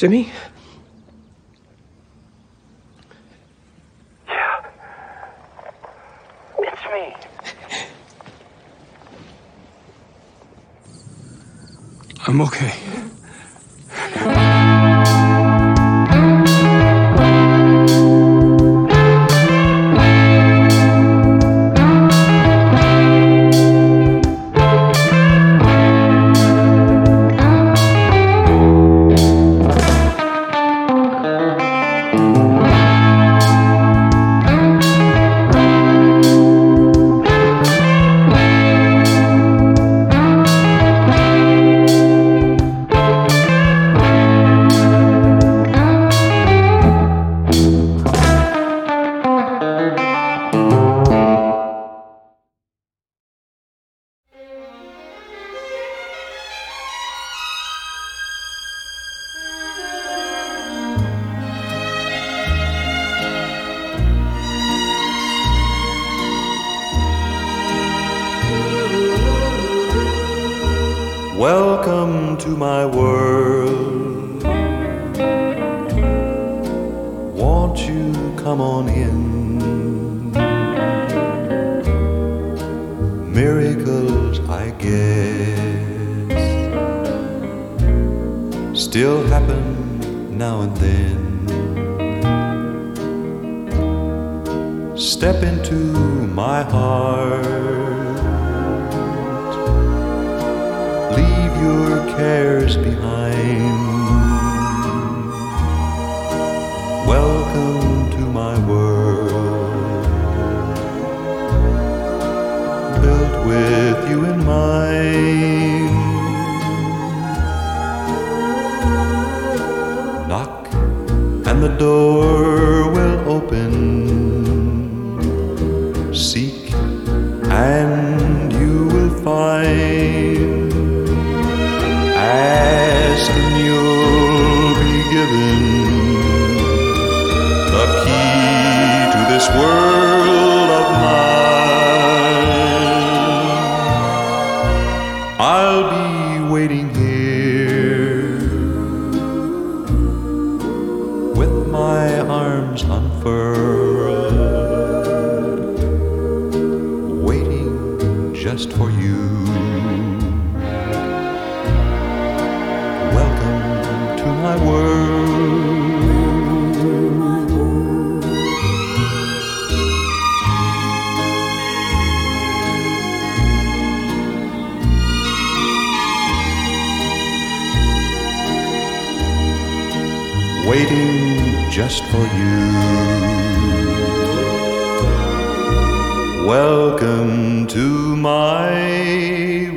Jimmy? Yeah. It's me. I'm okay. Step into my heart. leave your cares behind. Welcome to my world, built with you in mind. Knock, and the door will open. And my world. Waiting just for you. Welcome to my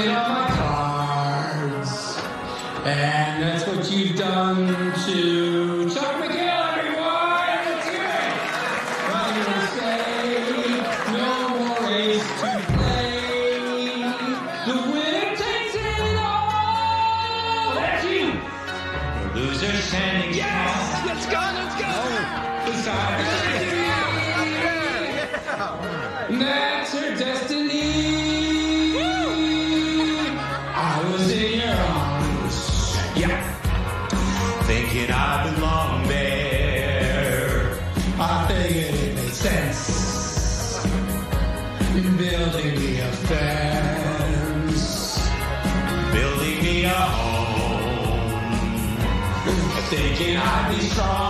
played all my cards. And that's what you've done to Chuck McGill. Can I be strong?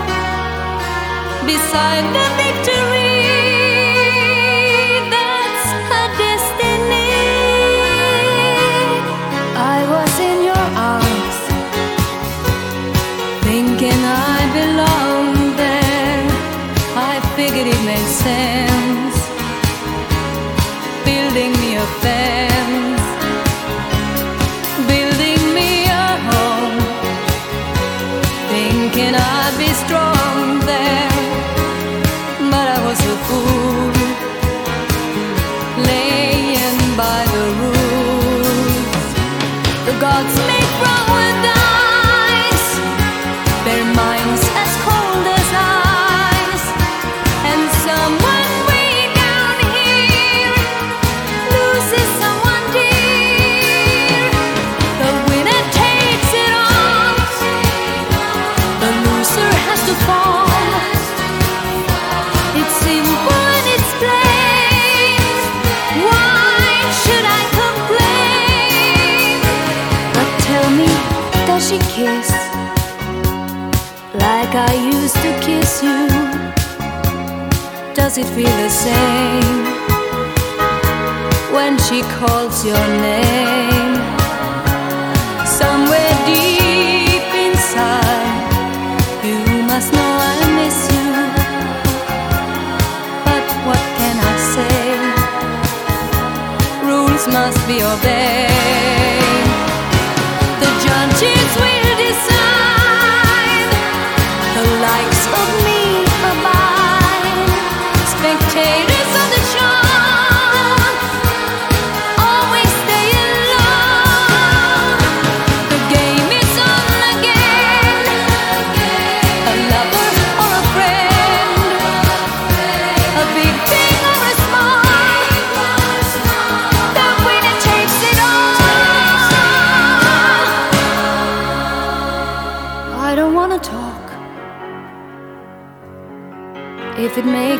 beside the victory.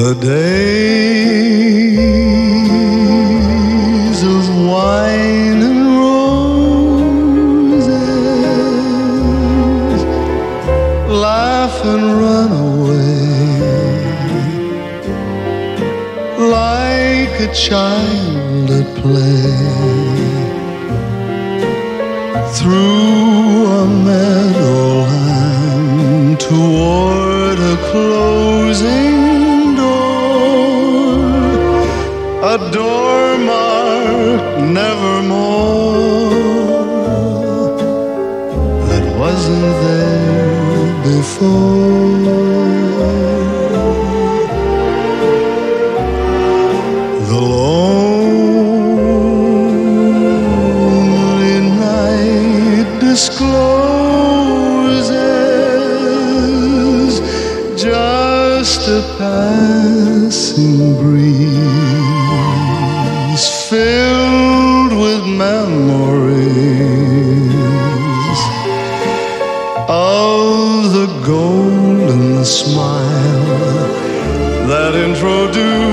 The days of wine and roses, laugh and run away like a child at play through a meadowland toward a closing. The lonely night discloses just a passing breeze filled with memories. golden smile that introduced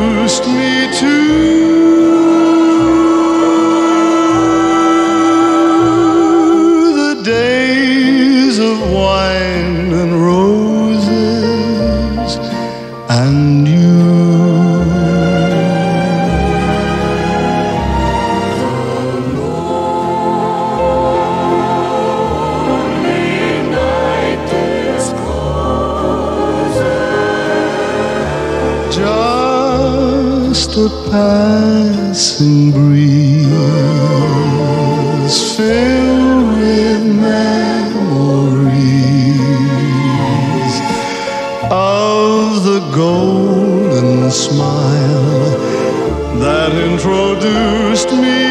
introduced me.